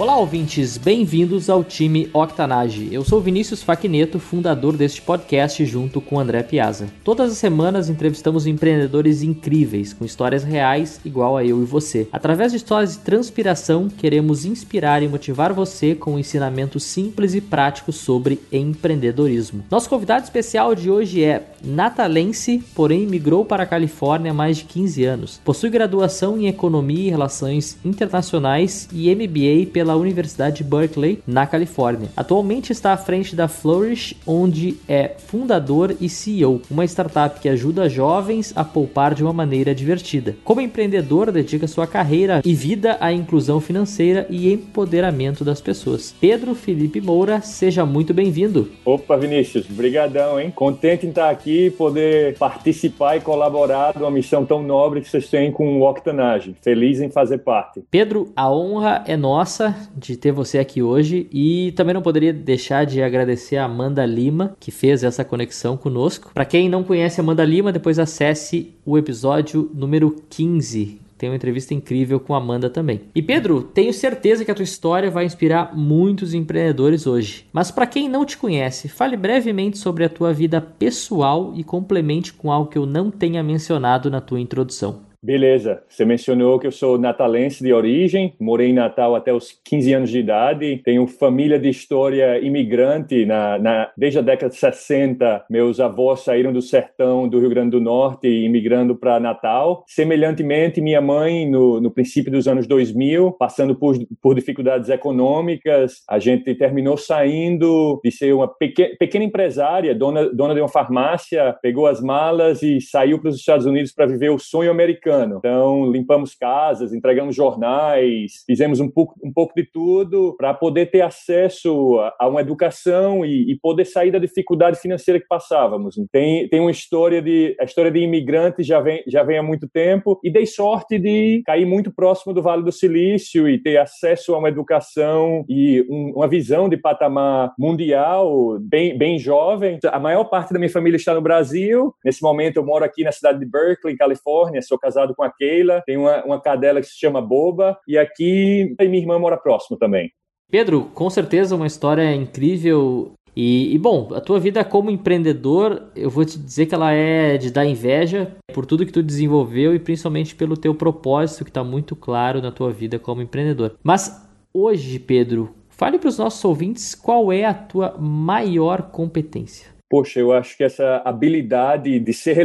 Olá, ouvintes, bem-vindos ao time Octanage. Eu sou Vinícius Faquineto, fundador deste podcast junto com André Piazza. Todas as semanas entrevistamos empreendedores incríveis, com histórias reais, igual a eu e você. Através de histórias de transpiração, queremos inspirar e motivar você com um ensinamento simples e prático sobre empreendedorismo. Nosso convidado especial de hoje é natalense, porém migrou para a Califórnia há mais de 15 anos. Possui graduação em Economia e Relações Internacionais e MBA pela pela Universidade Berkeley, na Califórnia. Atualmente está à frente da Flourish, onde é fundador e CEO, uma startup que ajuda jovens a poupar de uma maneira divertida. Como empreendedor, dedica sua carreira e vida à inclusão financeira e empoderamento das pessoas. Pedro Felipe Moura, seja muito bem-vindo. Opa, Vinícius, brigadão, hein? Contente em estar aqui, poder participar e colaborar de uma missão tão nobre que vocês têm com o Octanage. Feliz em fazer parte. Pedro, a honra é nossa de ter você aqui hoje e também não poderia deixar de agradecer a Amanda Lima, que fez essa conexão conosco. Para quem não conhece a Amanda Lima, depois acesse o episódio número 15 tem uma entrevista incrível com a Amanda também. E Pedro, tenho certeza que a tua história vai inspirar muitos empreendedores hoje. Mas para quem não te conhece, fale brevemente sobre a tua vida pessoal e complemente com algo que eu não tenha mencionado na tua introdução. Beleza, você mencionou que eu sou natalense de origem, morei em Natal até os 15 anos de idade, tenho família de história imigrante, na, na, desde a década de 60, meus avós saíram do sertão do Rio Grande do Norte imigrando para Natal. Semelhantemente, minha mãe, no, no princípio dos anos 2000, passando por, por dificuldades econômicas, a gente terminou saindo de ser uma pequena, pequena empresária, dona, dona de uma farmácia, pegou as malas e saiu para os Estados Unidos para viver o sonho americano americano. Então, limpamos casas, entregamos jornais, fizemos um pouco, um pouco de tudo para poder ter acesso a, uma educação e, e, poder sair da dificuldade financeira que passávamos. Tem, tem uma história de a história de imigrantes já vem já vem há muito tempo e dei sorte de cair muito próximo do Vale do Silício e ter acesso a uma educação e um, uma visão de patamar mundial bem bem jovem. A maior parte da minha família está no Brasil. Nesse momento eu moro aqui na cidade de Berkeley, Califórnia. Sou casado casado com a Keila, tem uma, uma cadela que se chama Boba, e aqui minha irmã mora próximo também. Pedro, com certeza uma história incrível. E, e, bom, a tua vida como empreendedor, eu vou te dizer que ela é de dar inveja por tudo que tu desenvolveu e principalmente pelo teu propósito que está muito claro na tua vida como empreendedor. Mas hoje, Pedro, fale para os nossos ouvintes qual é a tua maior competência. Poxa, eu acho que essa habilidade de ser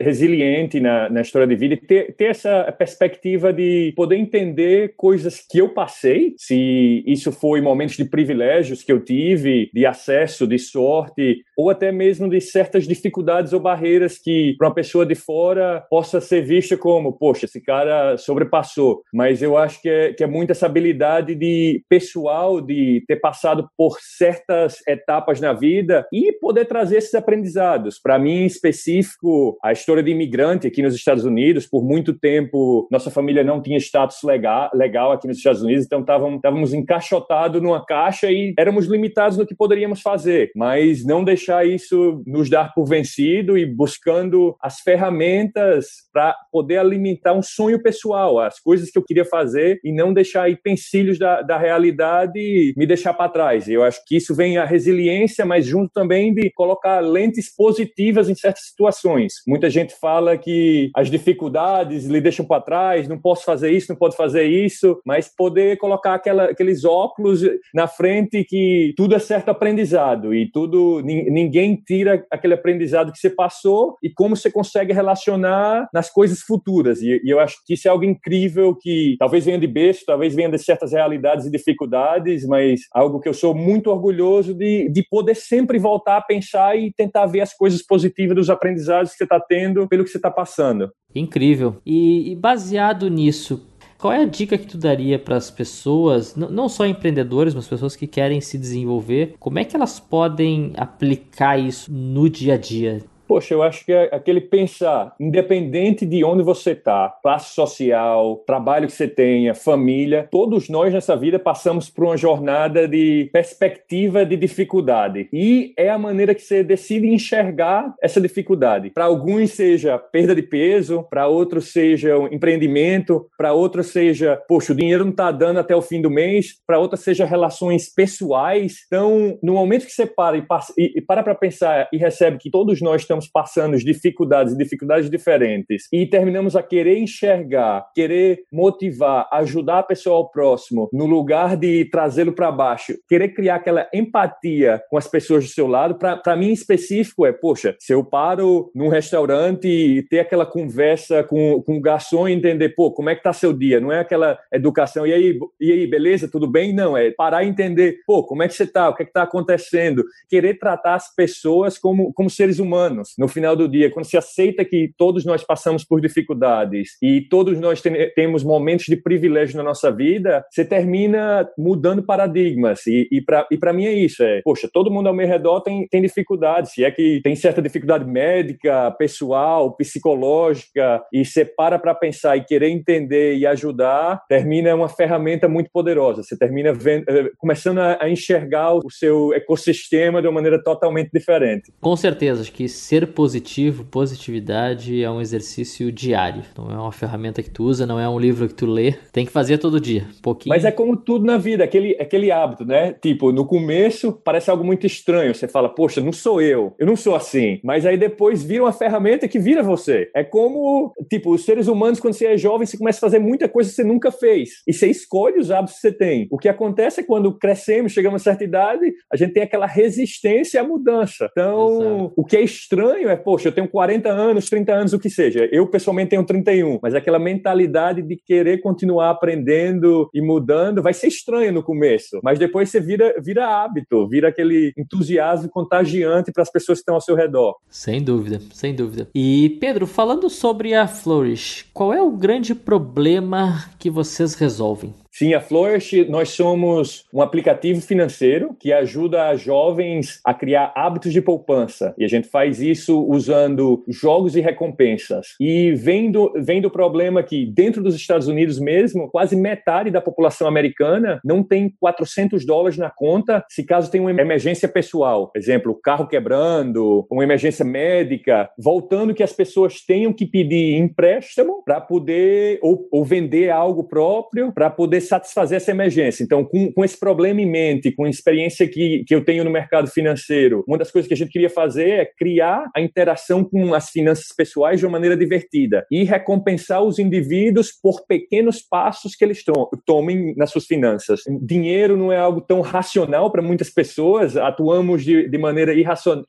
resiliente na, na história de vida ter, ter essa perspectiva de poder entender coisas que eu passei, se isso foi momentos de privilégios que eu tive, de acesso, de sorte, ou até mesmo de certas dificuldades ou barreiras que para uma pessoa de fora possa ser vista como, poxa, esse cara sobrepassou. Mas eu acho que é, que é muito essa habilidade de pessoal de ter passado por certas etapas na vida e poder trazer trazer esses aprendizados. Para mim, em específico, a história de imigrante aqui nos Estados Unidos, por muito tempo, nossa família não tinha status legal, legal aqui nos Estados Unidos, então estávamos encaixotados numa caixa e éramos limitados no que poderíamos fazer, mas não deixar isso nos dar por vencido e buscando as ferramentas para poder alimentar um sonho pessoal, as coisas que eu queria fazer e não deixar aí pensilhos da, da realidade me deixar para trás. Eu acho que isso vem a resiliência, mas junto também de colocar colocar lentes positivas em certas situações. Muita gente fala que as dificuldades lhe deixam para trás, não posso fazer isso, não pode fazer isso, mas poder colocar aquela, aqueles óculos na frente que tudo é certo aprendizado e tudo ninguém tira aquele aprendizado que você passou e como você consegue relacionar nas coisas futuras. E, e eu acho que isso é algo incrível que talvez venha de berço, talvez venha de certas realidades e dificuldades, mas algo que eu sou muito orgulhoso de, de poder sempre voltar a pensar e tentar ver as coisas positivas dos aprendizados que você está tendo pelo que você está passando. Incrível. E, e baseado nisso, qual é a dica que tu daria para as pessoas, não só empreendedores, mas pessoas que querem se desenvolver? Como é que elas podem aplicar isso no dia a dia? Poxa, eu acho que é aquele pensar, independente de onde você está, classe social, trabalho que você tenha, família, todos nós nessa vida passamos por uma jornada de perspectiva de dificuldade. E é a maneira que você decide enxergar essa dificuldade. Para alguns seja perda de peso, para outros seja um empreendimento, para outros seja, poxa, o dinheiro não está dando até o fim do mês, para outras seja relações pessoais. Então, no momento que você para e, e para para pensar e recebe que todos nós estamos passando dificuldades, dificuldades diferentes, e terminamos a querer enxergar, querer motivar, ajudar a pessoa ao próximo, no lugar de trazê-lo para baixo, querer criar aquela empatia com as pessoas do seu lado, para mim em específico é, poxa, se eu paro num restaurante e ter aquela conversa com, com o garçom e entender, pô, como é que tá seu dia? Não é aquela educação, e aí, e aí, beleza, tudo bem? Não, é parar e entender, pô, como é que você tá? O que é que tá acontecendo? Querer tratar as pessoas como, como seres humanos. No final do dia, quando se aceita que todos nós passamos por dificuldades e todos nós tem, temos momentos de privilégio na nossa vida, você termina mudando paradigmas. E, e para mim é isso: é, poxa, todo mundo ao meu redor tem, tem dificuldades. Se é que tem certa dificuldade médica, pessoal, psicológica, e você para para pensar e querer entender e ajudar, termina uma ferramenta muito poderosa. Você termina vendo, eh, começando a, a enxergar o seu ecossistema de uma maneira totalmente diferente. Com certeza, acho que ser positivo, positividade é um exercício diário. Não é uma ferramenta que tu usa, não é um livro que tu lê. Tem que fazer todo dia, um pouquinho. Mas é como tudo na vida, aquele, aquele hábito, né? Tipo, no começo parece algo muito estranho. Você fala, poxa, não sou eu, eu não sou assim. Mas aí depois vira uma ferramenta que vira você. É como, tipo, os seres humanos, quando você é jovem, você começa a fazer muita coisa que você nunca fez. E você escolhe os hábitos que você tem. O que acontece é quando crescemos, chegamos a certa idade, a gente tem aquela resistência à mudança. Então, Exato. o que é estranho é, poxa, eu tenho 40 anos, 30 anos, o que seja. Eu, pessoalmente, tenho 31, mas aquela mentalidade de querer continuar aprendendo e mudando vai ser estranho no começo, mas depois você vira, vira hábito, vira aquele entusiasmo contagiante para as pessoas que estão ao seu redor. Sem dúvida, sem dúvida. E, Pedro, falando sobre a Flourish, qual é o grande problema que vocês resolvem? Sim, a Flourish, nós somos um aplicativo financeiro que ajuda jovens a criar hábitos de poupança. E a gente faz isso usando jogos e recompensas. E vem do, vem do problema que, dentro dos Estados Unidos mesmo, quase metade da população americana não tem 400 dólares na conta se caso tem uma emergência pessoal. Por exemplo, o carro quebrando, uma emergência médica, voltando que as pessoas tenham que pedir empréstimo para poder, ou, ou vender algo próprio, para poder satisfazer essa emergência. Então, com, com esse problema em mente, com a experiência que, que eu tenho no mercado financeiro, uma das coisas que a gente queria fazer é criar a interação com as finanças pessoais de uma maneira divertida e recompensar os indivíduos por pequenos passos que eles to tomem nas suas finanças. Dinheiro não é algo tão racional para muitas pessoas, atuamos de, de maneira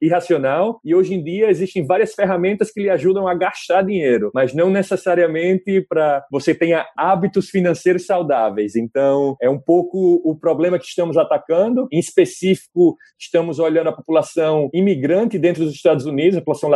irracional e hoje em dia existem várias ferramentas que lhe ajudam a gastar dinheiro, mas não necessariamente para você tenha hábitos financeiros saudáveis. Então, é um pouco o problema que estamos atacando. Em específico, estamos olhando a população imigrante dentro dos Estados Unidos, a população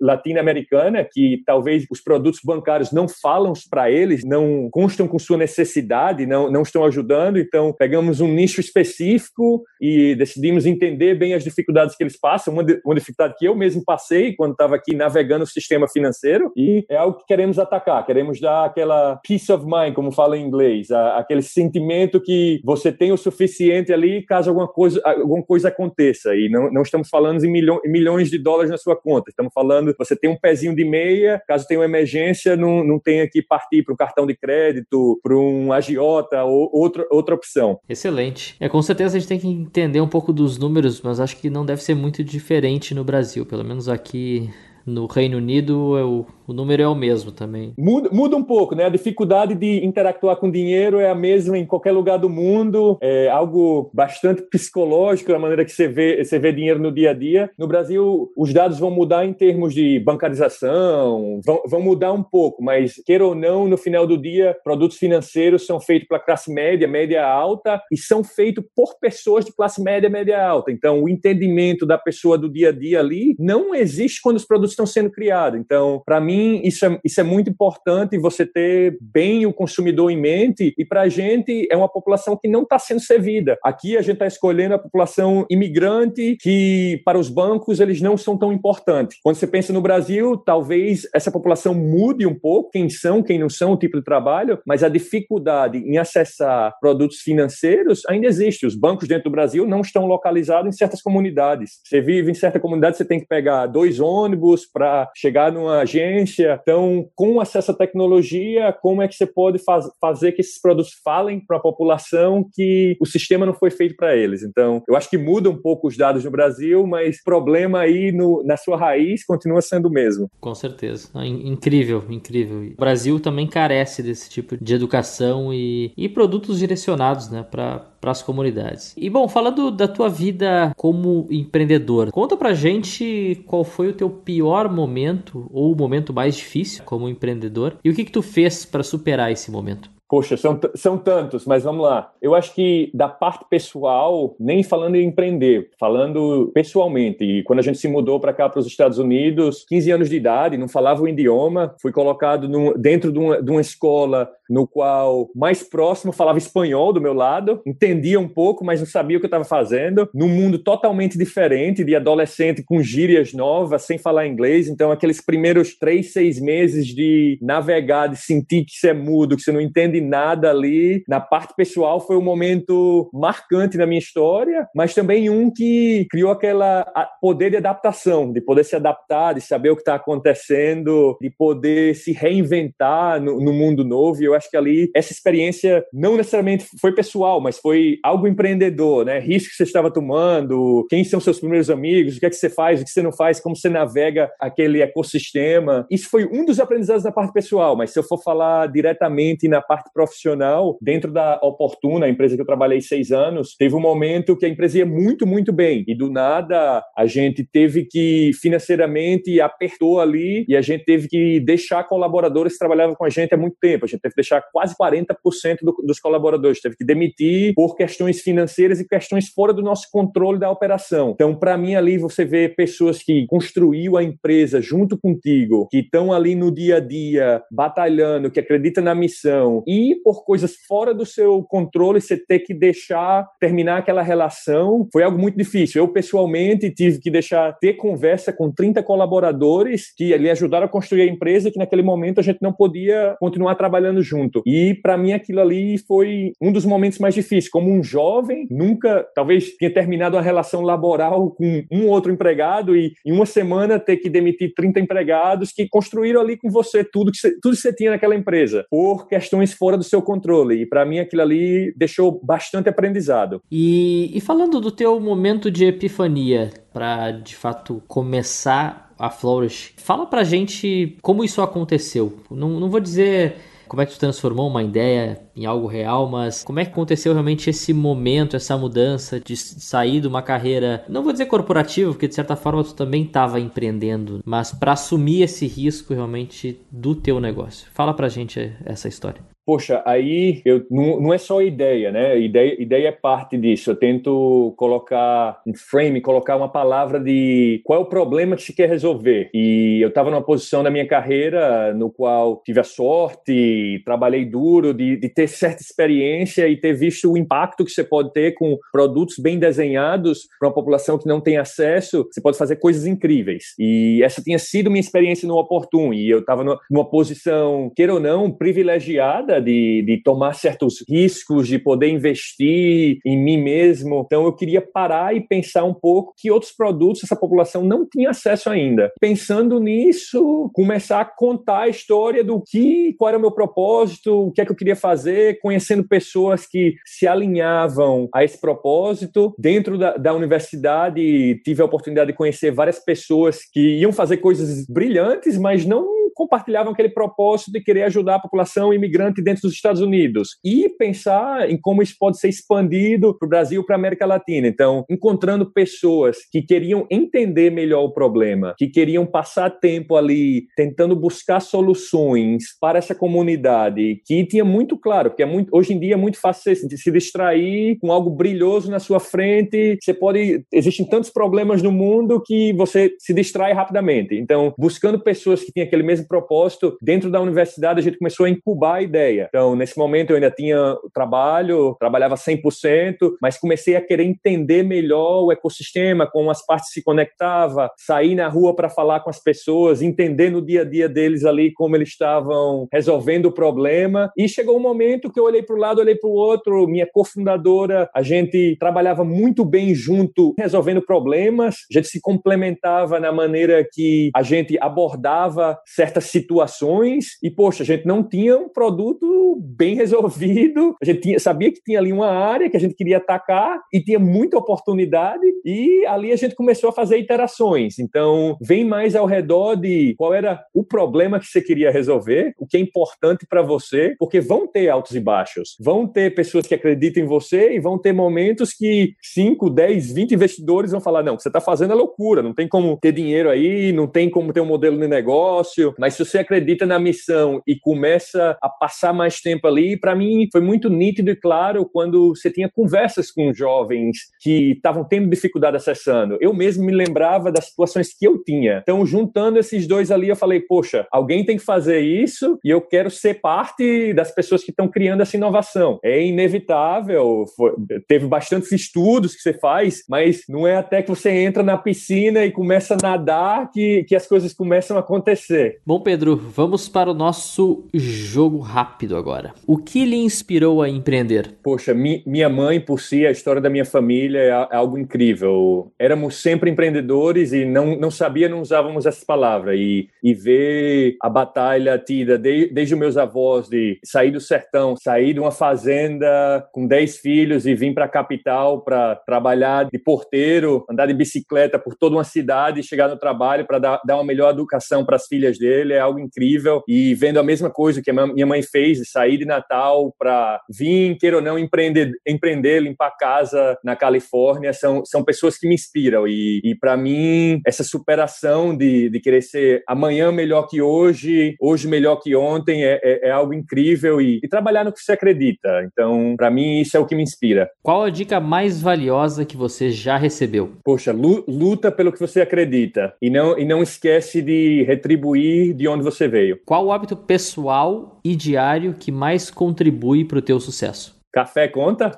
latino-americana, que talvez os produtos bancários não falam para eles, não constam com sua necessidade, não, não estão ajudando. Então, pegamos um nicho específico e decidimos entender bem as dificuldades que eles passam. Uma, uma dificuldade que eu mesmo passei quando estava aqui navegando o sistema financeiro e é algo que queremos atacar. Queremos dar aquela peace of mind, como fala em inglês, a, aquele sentimento que você tem o suficiente ali caso alguma coisa, alguma coisa aconteça. E não, não estamos falando em, milho, em milhões de dólares na sua conta, estamos falando você tem um pezinho de meia, caso tenha uma emergência, não, não tenha que partir para um cartão de crédito, para um agiota ou outra, outra opção. Excelente. É, com certeza a gente tem que entender um pouco dos números, mas acho que não deve ser muito diferente no Brasil, pelo menos aqui no Reino Unido é o número é o mesmo também. Muda, muda um pouco, né? A dificuldade de interactuar com dinheiro é a mesma em qualquer lugar do mundo, é algo bastante psicológico, a maneira que você vê, você vê dinheiro no dia a dia. No Brasil, os dados vão mudar em termos de bancarização, vão, vão mudar um pouco, mas queira ou não, no final do dia, produtos financeiros são feitos para classe média, média alta e são feitos por pessoas de classe média, média alta. Então, o entendimento da pessoa do dia a dia ali não existe quando os produtos estão sendo criados. Então, para mim, isso é, isso é muito importante você ter bem o consumidor em mente e para a gente é uma população que não está sendo servida. Aqui a gente está escolhendo a população imigrante que para os bancos eles não são tão importantes. Quando você pensa no Brasil, talvez essa população mude um pouco quem são, quem não são, o tipo de trabalho, mas a dificuldade em acessar produtos financeiros ainda existe. Os bancos dentro do Brasil não estão localizados em certas comunidades. Você vive em certa comunidade, você tem que pegar dois ônibus para chegar numa agência. Então, com acesso à tecnologia, como é que você pode faz, fazer que esses produtos falem para a população que o sistema não foi feito para eles? Então, eu acho que muda um pouco os dados no Brasil, mas o problema aí no, na sua raiz continua sendo o mesmo. Com certeza. Incrível, incrível. O Brasil também carece desse tipo de educação e, e produtos direcionados né, para para as comunidades. E bom, falando da tua vida como empreendedor, conta pra gente qual foi o teu pior momento ou o momento mais difícil como empreendedor e o que que tu fez para superar esse momento. Poxa, são, são tantos, mas vamos lá. Eu acho que da parte pessoal, nem falando em empreender, falando pessoalmente, e quando a gente se mudou para cá, para os Estados Unidos, 15 anos de idade, não falava o idioma, fui colocado dentro de uma, de uma escola no qual mais próximo falava espanhol do meu lado, entendia um pouco, mas não sabia o que eu estava fazendo, num mundo totalmente diferente, de adolescente com gírias novas, sem falar inglês. Então, aqueles primeiros três, seis meses de navegar, de sentir que você é mudo, que você não entende nada ali. Na parte pessoal foi um momento marcante na minha história, mas também um que criou aquela poder de adaptação, de poder se adaptar, de saber o que está acontecendo, de poder se reinventar no, no, mundo novo. E eu acho que ali essa experiência não necessariamente foi pessoal, mas foi algo empreendedor, né? Risco que você estava tomando, quem são seus primeiros amigos, o que é que você faz, o que você não faz, como você navega aquele ecossistema. Isso foi um dos aprendizados da parte pessoal, mas se eu for falar diretamente na parte profissional, dentro da Oportuna, a empresa que eu trabalhei seis anos, teve um momento que a empresa ia muito, muito bem. E do nada a gente teve que financeiramente apertou ali e a gente teve que deixar colaboradores que trabalhavam com a gente há muito tempo. A gente teve que deixar quase 40% do, dos colaboradores, teve que demitir por questões financeiras e questões fora do nosso controle da operação. Então, para mim, ali você vê pessoas que construiu a empresa junto contigo, que estão ali no dia a dia batalhando, que acreditam na missão e por coisas fora do seu controle, você ter que deixar terminar aquela relação, foi algo muito difícil. Eu, pessoalmente, tive que deixar ter conversa com 30 colaboradores que ali ajudaram a construir a empresa, que naquele momento a gente não podia continuar trabalhando junto. E para mim aquilo ali foi um dos momentos mais difíceis. Como um jovem, nunca, talvez, tinha terminado uma relação laboral com um outro empregado e em uma semana ter que demitir 30 empregados que construíram ali com você tudo que você, tudo que você tinha naquela empresa, por questões fora do seu controle. E para mim aquilo ali deixou bastante aprendizado. E, e falando do teu momento de epifania, para de fato começar a Flourish, fala pra gente como isso aconteceu. Não, não vou dizer como é que tu transformou uma ideia em algo real, mas como é que aconteceu realmente esse momento, essa mudança de sair de uma carreira, não vou dizer corporativa, porque de certa forma tu também estava empreendendo, mas para assumir esse risco realmente do teu negócio. Fala pra gente essa história. Poxa, aí eu, não, não é só ideia, né? Ideia, ideia é parte disso. Eu tento colocar um frame, colocar uma palavra de qual é o problema que se quer resolver. E eu estava numa posição da minha carreira no qual tive a sorte, trabalhei duro, de, de ter certa experiência e ter visto o impacto que você pode ter com produtos bem desenhados para uma população que não tem acesso. Você pode fazer coisas incríveis. E essa tinha sido minha experiência no Oportun. E eu estava numa posição, queira ou não, privilegiada de, de tomar certos riscos, de poder investir em mim mesmo. Então eu queria parar e pensar um pouco que outros produtos essa população não tinha acesso ainda. Pensando nisso, começar a contar a história do que, qual era o meu propósito, o que é que eu queria fazer, conhecendo pessoas que se alinhavam a esse propósito. Dentro da, da universidade, tive a oportunidade de conhecer várias pessoas que iam fazer coisas brilhantes, mas não compartilhavam aquele propósito de querer ajudar a população imigrante dentro dos Estados Unidos e pensar em como isso pode ser expandido para o Brasil, para a América Latina. Então, encontrando pessoas que queriam entender melhor o problema, que queriam passar tempo ali tentando buscar soluções para essa comunidade, que tinha muito claro, porque é muito, hoje em dia é muito fácil se distrair com algo brilhoso na sua frente. Você pode. Existem tantos problemas no mundo que você se distrai rapidamente. Então, buscando pessoas que tinham aquele mesmo propósito, dentro da universidade a gente começou a incubar a ideia. Então, nesse momento eu ainda tinha trabalho, trabalhava 100%, mas comecei a querer entender melhor o ecossistema, como as partes se conectavam, sair na rua para falar com as pessoas, entender no dia a dia deles ali como eles estavam resolvendo o problema. E chegou um momento que eu olhei para o lado, olhei para o outro, minha cofundadora, a gente trabalhava muito bem junto, resolvendo problemas, a gente se complementava na maneira que a gente abordava certas situações e, poxa, a gente não tinha um produto bem resolvido, a gente tinha, sabia que tinha ali uma área que a gente queria atacar e tinha muita oportunidade e ali a gente começou a fazer iterações. Então, vem mais ao redor de qual era o problema que você queria resolver, o que é importante para você, porque vão ter altos e baixos. Vão ter pessoas que acreditam em você e vão ter momentos que 5, 10, 20 investidores vão falar: não, o que você está fazendo é loucura, não tem como ter dinheiro aí, não tem como ter um modelo de negócio. Mas se você acredita na missão e começa a passar mais tempo ali, para mim foi muito nítido e claro quando você tinha conversas com jovens que estavam tendo dificuldade acessando. Eu mesmo me lembrava das situações que eu tinha. Então, juntando esses dois ali, eu falei: poxa, alguém tem que fazer isso e eu quero ser parte das pessoas que estão criando essa inovação. É inevitável, foi, teve bastantes estudos que você faz, mas não é até que você entra na piscina e começa a nadar que, que as coisas começam a acontecer. Bom, Pedro, vamos para o nosso jogo rápido agora. O que lhe inspirou a empreender? Poxa, mi, minha mãe, por si, a história da minha família é, é algo incrível. Éramos sempre empreendedores e não, não sabia, não usávamos essa palavra. E, e ver a batalha tida de, desde meus avós de sair do sertão, sair de uma fazenda com 10 filhos e vir para a capital para trabalhar de porteiro, andar de bicicleta por toda uma cidade e chegar no trabalho para dar, dar uma melhor educação para as filhas dele é algo incrível. E vendo a mesma coisa que a minha mãe fez, de sair de Natal para vir, queira ou não, empreender, empreender, limpar casa na Califórnia, são, são pessoas que me inspiram. E, e para mim, essa superação de, de querer ser amanhã melhor que hoje, hoje melhor que ontem, é, é, é algo incrível e, e, trabalhar no que você acredita. Então, para mim, isso é o que me inspira. Qual a dica mais valiosa que você já recebeu? Poxa, luta pelo que você acredita e não, e não esquece de retribuir de onde você veio. Qual o hábito pessoal e diário que mais contribui para o teu sucesso? Café conta?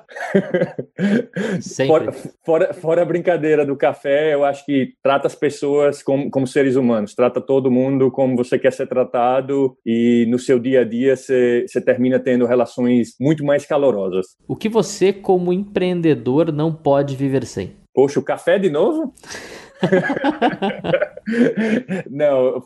fora, fora, fora, a brincadeira do café, eu acho que trata as pessoas como, como, seres humanos, trata todo mundo como você quer ser tratado e no seu dia a dia você, você termina tendo relações muito mais calorosas. O que você, como empreendedor, não pode viver sem? Poxa, o café de novo? Não,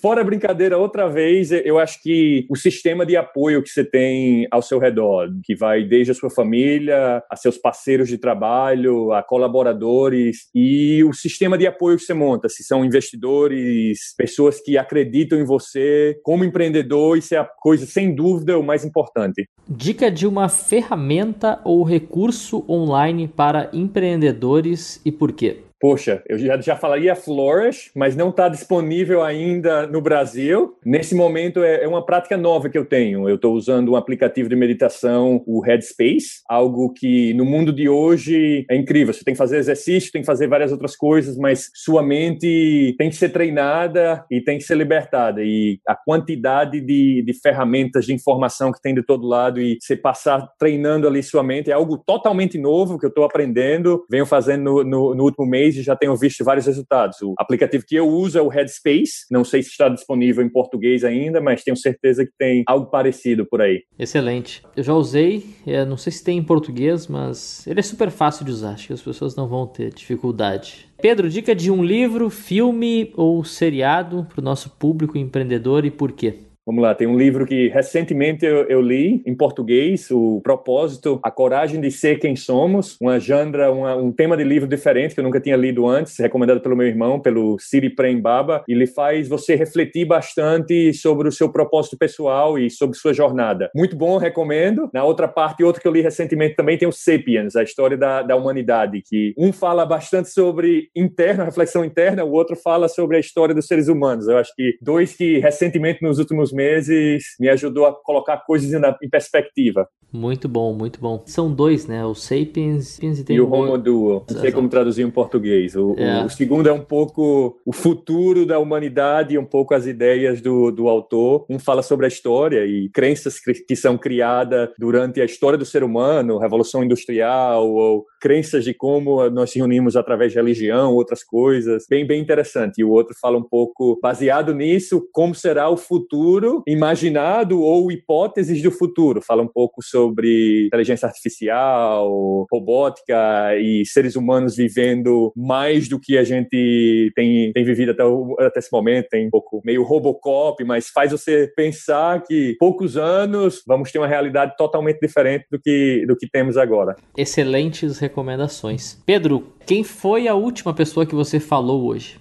fora a brincadeira, outra vez, eu acho que o sistema de apoio que você tem ao seu redor, que vai desde a sua família, a seus parceiros de trabalho, a colaboradores, e o sistema de apoio que você monta, se são investidores, pessoas que acreditam em você como empreendedor, isso é a coisa, sem dúvida, o mais importante. Dica de uma ferramenta ou recurso online para empreendedores e por quê? Poxa, eu já, já falaria Flourish, mas não está disponível ainda no Brasil. Nesse momento é, é uma prática nova que eu tenho. Eu estou usando um aplicativo de meditação, o Headspace, algo que no mundo de hoje é incrível. Você tem que fazer exercício, tem que fazer várias outras coisas, mas sua mente tem que ser treinada e tem que ser libertada. E a quantidade de, de ferramentas de informação que tem de todo lado e você passar treinando ali sua mente é algo totalmente novo que eu estou aprendendo, venho fazendo no, no, no último mês e já tenho visto vários resultados. O aplicativo que eu uso é o Headspace, não sei se está disponível em português ainda, mas tenho certeza que tem algo parecido por aí. Excelente. Eu já usei, é, não sei se tem em português, mas ele é super fácil de usar, acho que as pessoas não vão ter dificuldade. Pedro, dica de um livro, filme ou seriado para o nosso público empreendedor e por quê? Vamos lá, tem um livro que recentemente eu, eu, li em português, O Propósito, A Coragem de Ser Quem Somos, uma genre, uma, um tema de livro diferente que eu nunca tinha lido antes, recomendado pelo meu irmão, pelo Siri Prem Baba. Ele faz você refletir bastante sobre o seu propósito pessoal e sobre sua jornada. Muito bom, recomendo. Na outra parte, outro que eu li recentemente também tem o Sapiens, a história da, da humanidade, que um fala bastante sobre interna, reflexão interna, o outro fala sobre a história dos seres humanos. Eu acho que dois que recentemente nos últimos meses me ajudou a colocar coisas em perspectiva. Muito bom, muito bom. São dois, né? O Sapiens e, e o Homo Duo. Não sei como traduzir em português. O, é. o, o, segundo é um pouco o futuro da humanidade e um pouco as ideias do, do autor. Um fala sobre a história e crenças que são criadas durante a história do ser humano, Revolução Industrial, ou crenças de como nós se reunimos através de religião, outras coisas. Bem, bem interessante. E o outro fala um pouco, baseado nisso, como será o futuro imaginado ou hipóteses do futuro. Fala um pouco sobre inteligência artificial, robótica e seres humanos vivendo mais do que a gente tem, tem vivido até, o, até esse momento. Tem um pouco meio Robocop, mas faz você pensar que poucos anos vamos ter uma realidade totalmente diferente do que, do que temos agora. Excelentes recomendações. Pedro, quem foi a última pessoa que você falou hoje?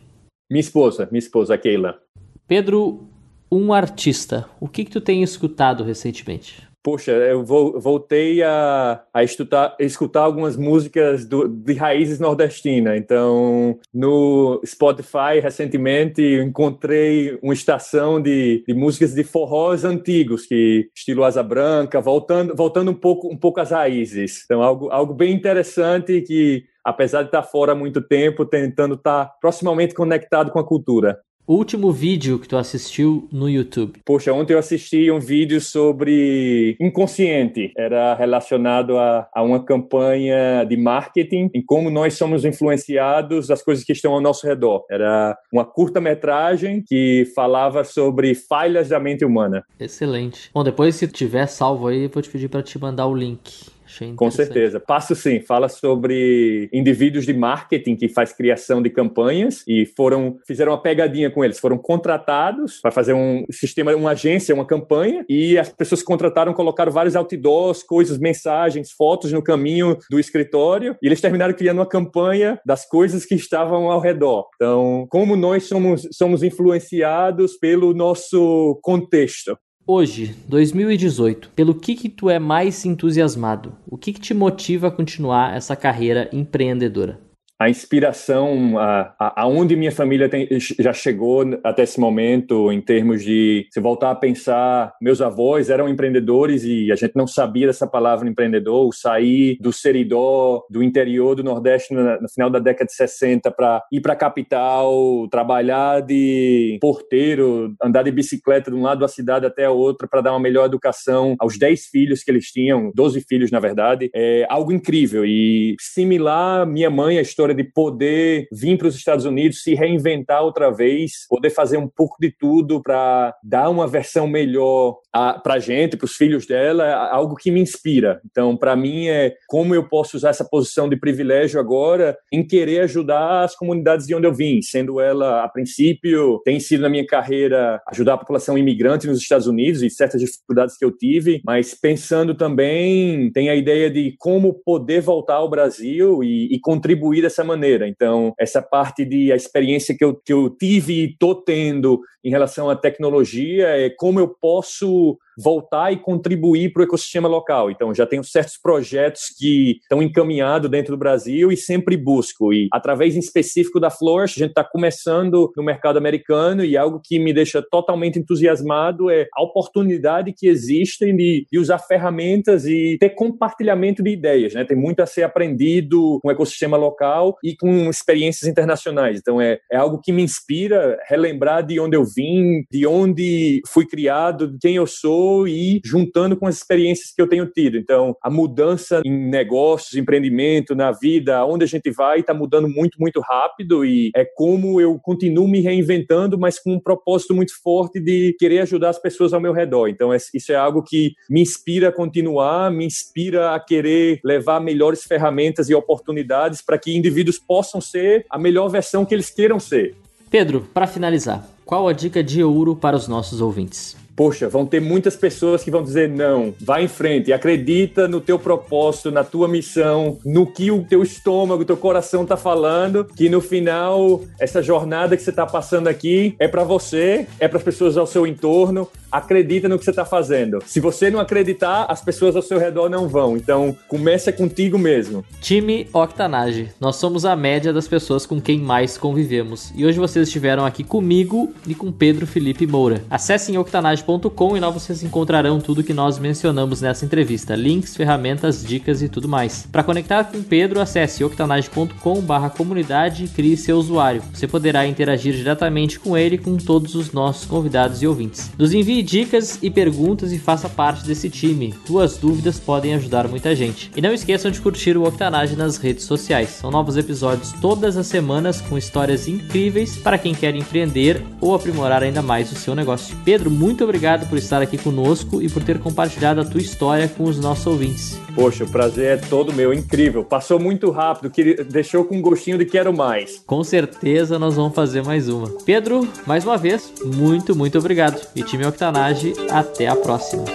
Minha esposa, minha esposa, Keila. Pedro, um artista. O que, que tu tem escutado recentemente? Poxa, eu voltei a, a escutar, escutar algumas músicas do, de raízes nordestinas. Então, no Spotify, recentemente, encontrei uma estação de, de músicas de forrós antigos, que estilo Asa Branca, voltando, voltando um, pouco, um pouco às raízes. Então, algo, algo bem interessante que, apesar de estar fora há muito tempo, tentando estar proximamente conectado com a cultura. Último vídeo que tu assistiu no YouTube? Poxa, ontem eu assisti um vídeo sobre inconsciente. Era relacionado a, a uma campanha de marketing, em como nós somos influenciados das coisas que estão ao nosso redor. Era uma curta-metragem que falava sobre falhas da mente humana. Excelente. Bom, depois se tiver salvo aí, eu vou te pedir para te mandar o link. Com certeza. Passo sim, fala sobre indivíduos de marketing que faz criação de campanhas e foram fizeram uma pegadinha com eles, foram contratados para fazer um sistema, uma agência, uma campanha e as pessoas contrataram colocaram vários outdoors, coisas, mensagens, fotos no caminho do escritório e eles terminaram criando uma campanha das coisas que estavam ao redor. Então, como nós somos somos influenciados pelo nosso contexto. Hoje, 2018, pelo que que tu é mais entusiasmado? O que que te motiva a continuar essa carreira empreendedora? A inspiração, a, a, aonde minha família tem, já chegou até esse momento, em termos de se voltar a pensar, meus avós eram empreendedores e a gente não sabia dessa palavra empreendedor, sair do seridó, do interior do Nordeste no, no final da década de 60 para ir para a capital, trabalhar de porteiro, andar de bicicleta de um lado da cidade até a outra para dar uma melhor educação aos 10 filhos que eles tinham, 12 filhos na verdade, é algo incrível. E similar minha mãe, a história história de poder vir para os Estados Unidos, se reinventar outra vez, poder fazer um pouco de tudo para dar uma versão melhor para a gente, para os filhos dela, é algo que me inspira. Então, para mim, é como eu posso usar essa posição de privilégio agora em querer ajudar as comunidades de onde eu vim, sendo ela, a princípio, tem sido na minha carreira ajudar a população imigrante nos Estados Unidos e certas dificuldades que eu tive, mas pensando também, tem a ideia de como poder voltar ao Brasil e, e contribuir dessa maneira. Então, essa parte de a experiência que eu, que eu tive e estou tendo em relação à tecnologia é como eu posso muito voltar e contribuir para o ecossistema local. Então, já tenho certos projetos que estão encaminhados dentro do Brasil e sempre busco. E através em específico da Flourish, a gente está começando no mercado americano e algo que me deixa totalmente entusiasmado é a oportunidade que existe de, de usar ferramentas e ter compartilhamento de ideias. Né? Tem muito a ser aprendido com o ecossistema local e com experiências internacionais. Então, é, é algo que me inspira relembrar de onde eu vim, de onde fui criado, de quem eu sou e juntando com as experiências que eu tenho tido. Então, a mudança em negócios, empreendimento, na vida, onde a gente vai, está mudando muito, muito rápido e é como eu continuo me reinventando, mas com um propósito muito forte de querer ajudar as pessoas ao meu redor. Então, isso é algo que me inspira a continuar, me inspira a querer levar melhores ferramentas e oportunidades para que indivíduos possam ser a melhor versão que eles queiram ser. Pedro, para finalizar, qual a dica de ouro para os nossos ouvintes? Poxa, vão ter muitas pessoas que vão dizer não, vai em frente, acredita no teu propósito, na tua missão, no que o teu estômago, o teu coração tá falando, que no final essa jornada que você tá passando aqui é para você, é para as pessoas ao seu entorno, acredita no que você está fazendo. Se você não acreditar, as pessoas ao seu redor não vão. Então, começa contigo mesmo. Time Octanage. Nós somos a média das pessoas com quem mais convivemos. E hoje vocês estiveram aqui comigo e com Pedro Felipe Moura. Acessem octanage.com e lá vocês encontrarão tudo que nós mencionamos nessa entrevista: links, ferramentas, dicas e tudo mais. Para conectar com Pedro, acesse octanage.com/comunidade e crie seu usuário. Você poderá interagir diretamente com ele e com todos os nossos convidados e ouvintes. Nos envie dicas e perguntas e faça parte desse time. Tuas dúvidas podem ajudar muita gente. E não esqueçam de curtir o Octanage nas redes sociais. São novos episódios todas as semanas com histórias incríveis para quem quer empreender ou aprimorar ainda mais o seu negócio. Pedro, muito obrigado por estar aqui conosco e por ter compartilhado a tua história com os nossos ouvintes. Poxa, o prazer é todo meu, incrível. Passou muito rápido, que deixou com um gostinho de quero mais. Com certeza nós vamos fazer mais uma. Pedro, mais uma vez, muito, muito obrigado. E time Octanage, até a próxima!